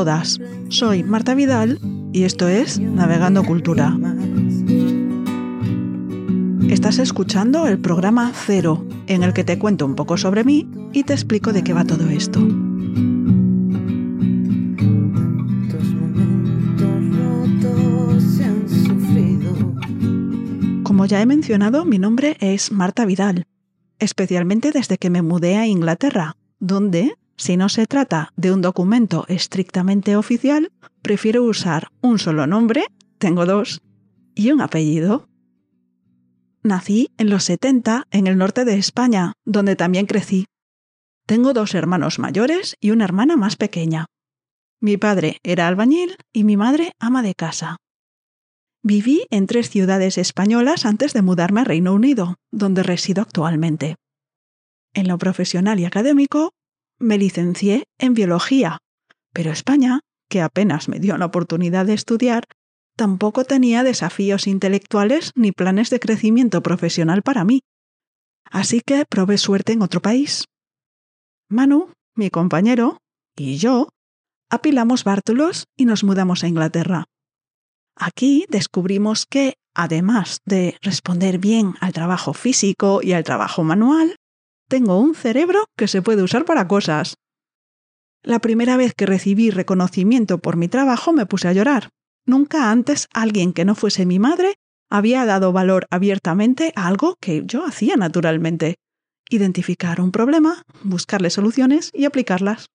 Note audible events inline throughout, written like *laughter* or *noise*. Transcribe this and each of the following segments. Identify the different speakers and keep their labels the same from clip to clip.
Speaker 1: Todas, soy Marta Vidal y esto es Navegando Cultura. Estás escuchando el programa Cero, en el que te cuento un poco sobre mí y te explico de qué va todo esto. Como ya he mencionado, mi nombre es Marta Vidal, especialmente desde que me mudé a Inglaterra, donde, si no se trata de un documento estrictamente oficial, prefiero usar un solo nombre, tengo dos, y un apellido. Nací en los 70 en el norte de España, donde también crecí. Tengo dos hermanos mayores y una hermana más pequeña. Mi padre era albañil y mi madre ama de casa. Viví en tres ciudades españolas antes de mudarme a Reino Unido, donde resido actualmente. En lo profesional y académico, me licencié en biología, pero España, que apenas me dio la oportunidad de estudiar, tampoco tenía desafíos intelectuales ni planes de crecimiento profesional para mí. Así que probé suerte en otro país. Manu, mi compañero, y yo apilamos bártulos y nos mudamos a Inglaterra. Aquí descubrimos que, además de responder bien al trabajo físico y al trabajo manual, tengo un cerebro que se puede usar para cosas. La primera vez que recibí reconocimiento por mi trabajo me puse a llorar. Nunca antes alguien que no fuese mi madre había dado valor abiertamente a algo que yo hacía naturalmente. Identificar un problema, buscarle soluciones y aplicarlas.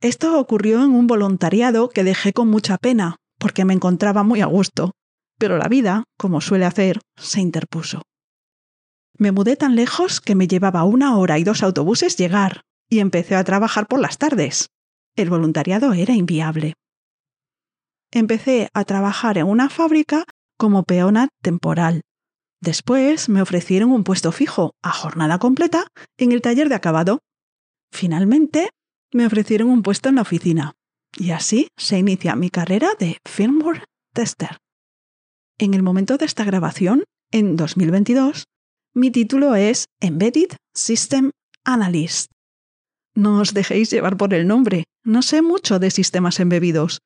Speaker 1: Esto ocurrió en un voluntariado que dejé con mucha pena, porque me encontraba muy a gusto, pero la vida, como suele hacer, se interpuso. Me mudé tan lejos que me llevaba una hora y dos autobuses llegar, y empecé a trabajar por las tardes. El voluntariado era inviable. Empecé a trabajar en una fábrica como peona temporal. Después me ofrecieron un puesto fijo, a jornada completa, en el taller de acabado. Finalmente, me ofrecieron un puesto en la oficina. Y así se inicia mi carrera de firmware tester. En el momento de esta grabación, en 2022, mi título es Embedded System Analyst. No os dejéis llevar por el nombre, no sé mucho de sistemas embebidos.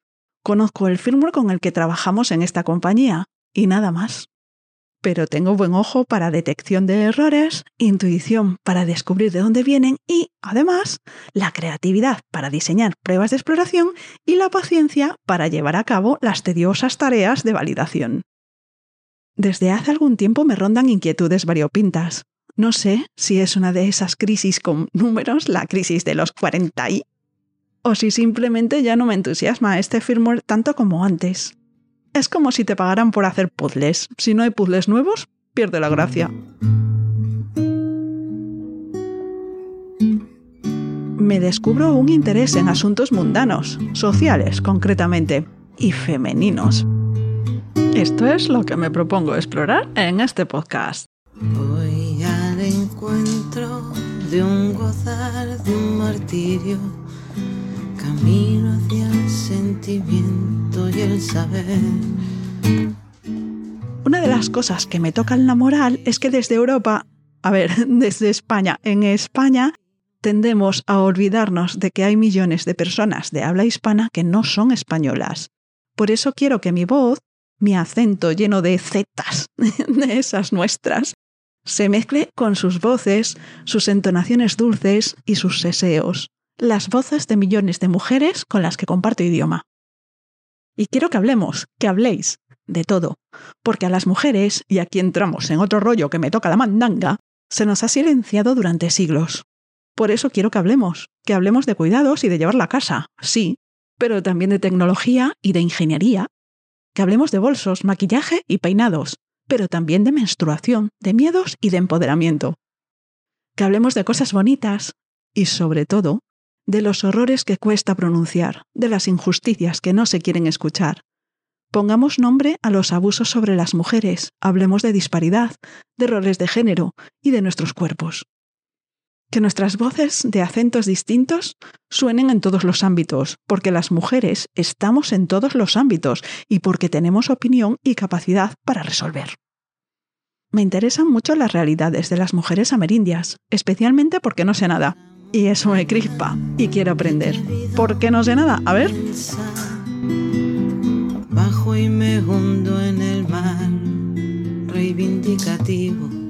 Speaker 1: Conozco el firmware con el que trabajamos en esta compañía, y nada más pero tengo buen ojo para detección de errores, intuición para descubrir de dónde vienen y, además, la creatividad para diseñar pruebas de exploración y la paciencia para llevar a cabo las tediosas tareas de validación. Desde hace algún tiempo me rondan inquietudes variopintas. No sé si es una de esas crisis con números, la crisis de los 40 y... o si simplemente ya no me entusiasma este firmware tanto como antes. Es como si te pagaran por hacer puzzles. Si no hay puzzles nuevos, pierde la gracia. Me descubro un interés en asuntos mundanos, sociales concretamente, y femeninos. Esto es lo que me propongo explorar en este podcast. Voy al encuentro de un gozar, de un martirio camino hacia el sentimiento y el saber. Una de las cosas que me tocan la moral es que desde Europa, a ver, *laughs* desde España, en España tendemos a olvidarnos de que hay millones de personas de habla hispana que no son españolas. Por eso quiero que mi voz, mi acento lleno de zetas, *laughs* de esas nuestras, se mezcle con sus voces, sus entonaciones dulces y sus seseos las voces de millones de mujeres con las que comparto idioma. Y quiero que hablemos, que habléis, de todo, porque a las mujeres, y aquí entramos en otro rollo que me toca la mandanga, se nos ha silenciado durante siglos. Por eso quiero que hablemos, que hablemos de cuidados y de llevar la casa, sí, pero también de tecnología y de ingeniería, que hablemos de bolsos, maquillaje y peinados, pero también de menstruación, de miedos y de empoderamiento. Que hablemos de cosas bonitas y, sobre todo, de los horrores que cuesta pronunciar, de las injusticias que no se quieren escuchar. Pongamos nombre a los abusos sobre las mujeres, hablemos de disparidad, de roles de género y de nuestros cuerpos. Que nuestras voces de acentos distintos suenen en todos los ámbitos, porque las mujeres estamos en todos los ámbitos y porque tenemos opinión y capacidad para resolver. Me interesan mucho las realidades de las mujeres amerindias, especialmente porque no sé nada, y eso me crispa y quiero aprender. ¿Por qué no sé nada? A ver.
Speaker 2: Bajo y me hundo en el mar reivindicativo.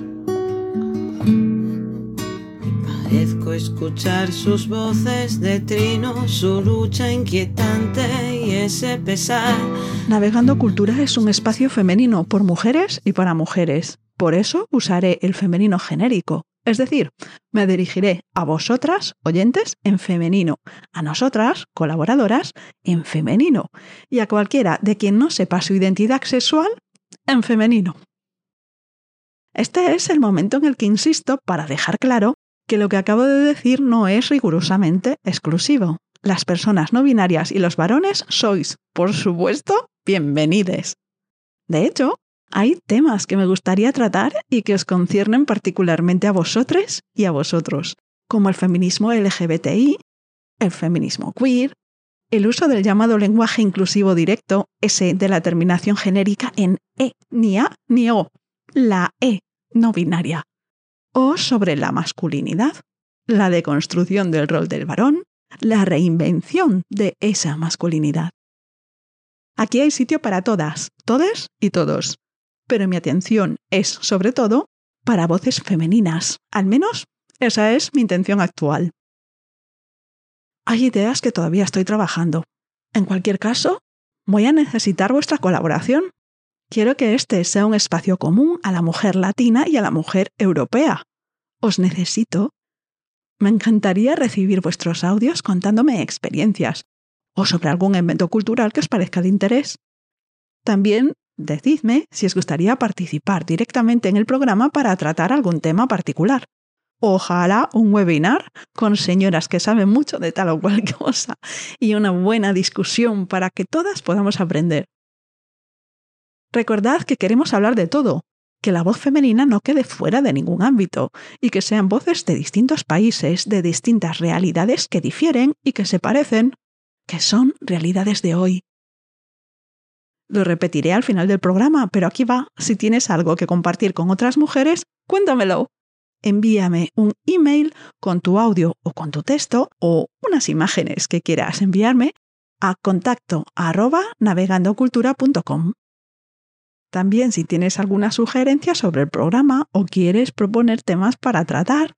Speaker 2: Escuchar sus voces de trino, su lucha inquietante y ese pesar.
Speaker 1: Navegando Cultura es un espacio femenino por mujeres y para mujeres. Por eso usaré el femenino genérico, es decir, me dirigiré a vosotras, oyentes, en femenino, a nosotras, colaboradoras, en femenino, y a cualquiera de quien no sepa su identidad sexual, en femenino. Este es el momento en el que insisto para dejar claro que lo que acabo de decir no es rigurosamente exclusivo. Las personas no binarias y los varones sois, por supuesto, bienvenides. De hecho, hay temas que me gustaría tratar y que os conciernen particularmente a vosotros y a vosotros, como el feminismo LGBTI, el feminismo queer, el uso del llamado lenguaje inclusivo directo, ese de la terminación genérica en E, ni A ni O, la E no binaria, o sobre la masculinidad, la deconstrucción del rol del varón, la reinvención de esa masculinidad. Aquí hay sitio para todas, todes y todos pero mi atención es, sobre todo, para voces femeninas. Al menos esa es mi intención actual. Hay ideas que todavía estoy trabajando. En cualquier caso, voy a necesitar vuestra colaboración. Quiero que este sea un espacio común a la mujer latina y a la mujer europea. Os necesito. Me encantaría recibir vuestros audios contándome experiencias o sobre algún evento cultural que os parezca de interés. También Decidme si os gustaría participar directamente en el programa para tratar algún tema particular. Ojalá un webinar con señoras que saben mucho de tal o cual *laughs* cosa y una buena discusión para que todas podamos aprender. Recordad que queremos hablar de todo, que la voz femenina no quede fuera de ningún ámbito y que sean voces de distintos países, de distintas realidades que difieren y que se parecen, que son realidades de hoy, lo repetiré al final del programa, pero aquí va. Si tienes algo que compartir con otras mujeres, cuéntamelo. Envíame un email con tu audio o con tu texto o unas imágenes que quieras enviarme a contacto navegandocultura.com. También si tienes alguna sugerencia sobre el programa o quieres proponer temas para tratar.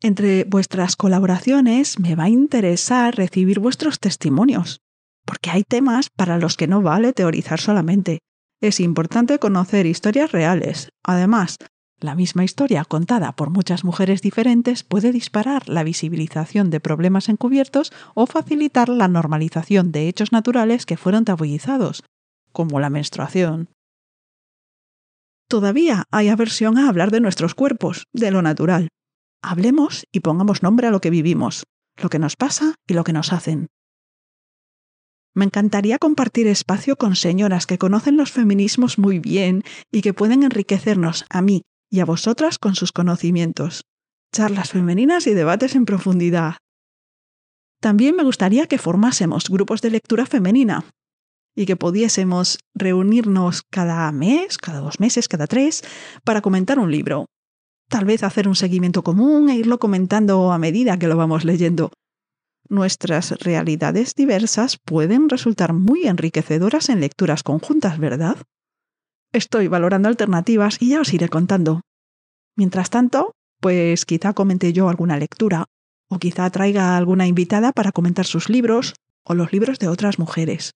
Speaker 1: Entre vuestras colaboraciones me va a interesar recibir vuestros testimonios porque hay temas para los que no vale teorizar solamente. Es importante conocer historias reales. Además, la misma historia contada por muchas mujeres diferentes puede disparar la visibilización de problemas encubiertos o facilitar la normalización de hechos naturales que fueron tabuizados, como la menstruación. Todavía hay aversión a hablar de nuestros cuerpos, de lo natural. Hablemos y pongamos nombre a lo que vivimos, lo que nos pasa y lo que nos hacen. Me encantaría compartir espacio con señoras que conocen los feminismos muy bien y que pueden enriquecernos a mí y a vosotras con sus conocimientos. Charlas femeninas y debates en profundidad. También me gustaría que formásemos grupos de lectura femenina y que pudiésemos reunirnos cada mes, cada dos meses, cada tres, para comentar un libro. Tal vez hacer un seguimiento común e irlo comentando a medida que lo vamos leyendo Nuestras realidades diversas pueden resultar muy enriquecedoras en lecturas conjuntas, ¿verdad? Estoy valorando alternativas y ya os iré contando. Mientras tanto, pues quizá comente yo alguna lectura, o quizá traiga alguna invitada para comentar sus libros o los libros de otras mujeres.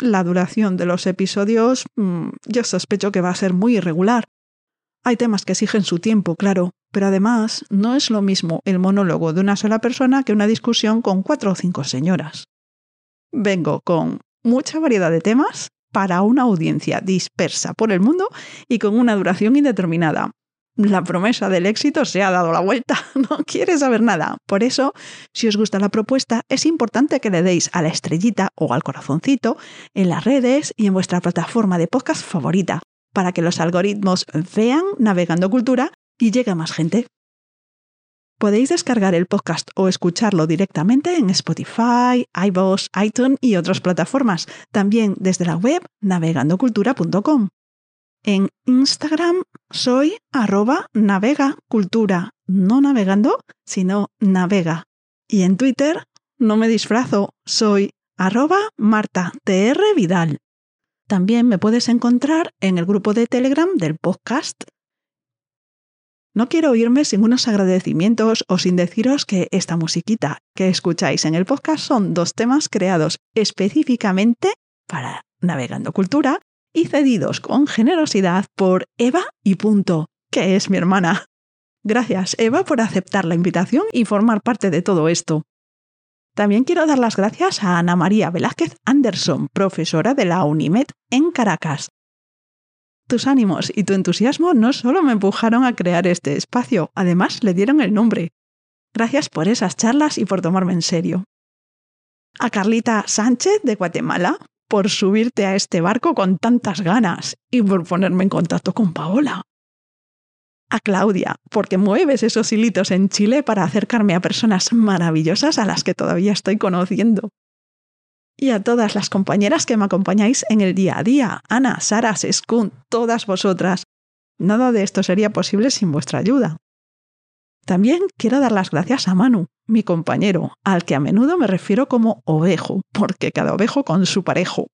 Speaker 1: La duración de los episodios mm, yo sospecho que va a ser muy irregular. Hay temas que exigen su tiempo, claro, pero además no es lo mismo el monólogo de una sola persona que una discusión con cuatro o cinco señoras. Vengo con mucha variedad de temas para una audiencia dispersa por el mundo y con una duración indeterminada. La promesa del éxito se ha dado la vuelta, *laughs* no quiere saber nada. Por eso, si os gusta la propuesta, es importante que le deis a la estrellita o al corazoncito en las redes y en vuestra plataforma de podcast favorita, para que los algoritmos vean Navegando Cultura y llegue a más gente. Podéis descargar el podcast o escucharlo directamente en Spotify, iVoox, iTunes y otras plataformas, también desde la web navegandocultura.com. En Instagram soy arroba navega cultura, no navegando, sino navega. Y en Twitter no me disfrazo, soy arroba Marta Vidal. También me puedes encontrar en el grupo de Telegram del podcast. No quiero irme sin unos agradecimientos o sin deciros que esta musiquita que escucháis en el podcast son dos temas creados específicamente para Navegando Cultura y cedidos con generosidad por Eva y Punto, que es mi hermana. Gracias, Eva, por aceptar la invitación y formar parte de todo esto. También quiero dar las gracias a Ana María Velázquez Anderson, profesora de la UNIMED en Caracas. Tus ánimos y tu entusiasmo no solo me empujaron a crear este espacio, además le dieron el nombre. Gracias por esas charlas y por tomarme en serio. A Carlita Sánchez de Guatemala, por subirte a este barco con tantas ganas y por ponerme en contacto con Paola. A Claudia, porque mueves esos hilitos en Chile para acercarme a personas maravillosas a las que todavía estoy conociendo. Y a todas las compañeras que me acompañáis en el día a día, Ana, Sara, Seskun, todas vosotras. Nada de esto sería posible sin vuestra ayuda. También quiero dar las gracias a Manu, mi compañero, al que a menudo me refiero como ovejo, porque cada ovejo con su parejo.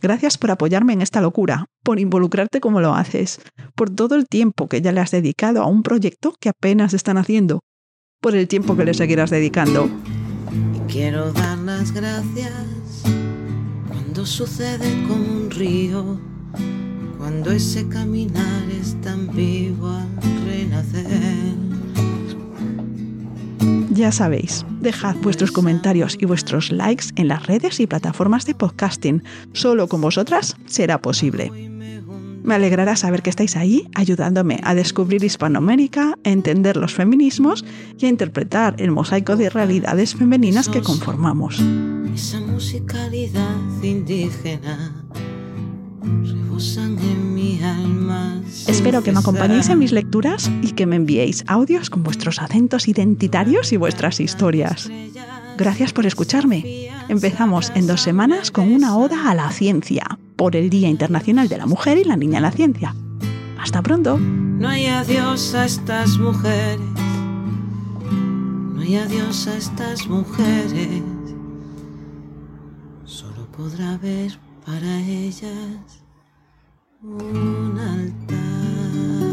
Speaker 1: Gracias por apoyarme en esta locura, por involucrarte como lo haces, por todo el tiempo que ya le has dedicado a un proyecto que apenas están haciendo, por el tiempo que le seguirás dedicando.
Speaker 2: Y quiero dar las gracias cuando sucede como un río, cuando ese caminar es tan vivo al renacer.
Speaker 1: Ya sabéis, dejad vuestros comentarios y vuestros likes en las redes y plataformas de podcasting. Solo con vosotras será posible. Me alegrará saber que estáis ahí ayudándome a descubrir Hispanoamérica, a entender los feminismos y a interpretar el mosaico de realidades femeninas que conformamos.
Speaker 2: Esa musicalidad indígena
Speaker 1: Espero que me acompañéis en mis lecturas y que me enviéis audios con vuestros acentos identitarios y vuestras historias. Gracias por escucharme. Empezamos en dos semanas con una oda a la ciencia, por el Día Internacional de la Mujer y la Niña en la Ciencia. Hasta pronto.
Speaker 2: No hay adiós a estas mujeres. No hay adiós a estas mujeres. Solo podrá haber para ellas un altar.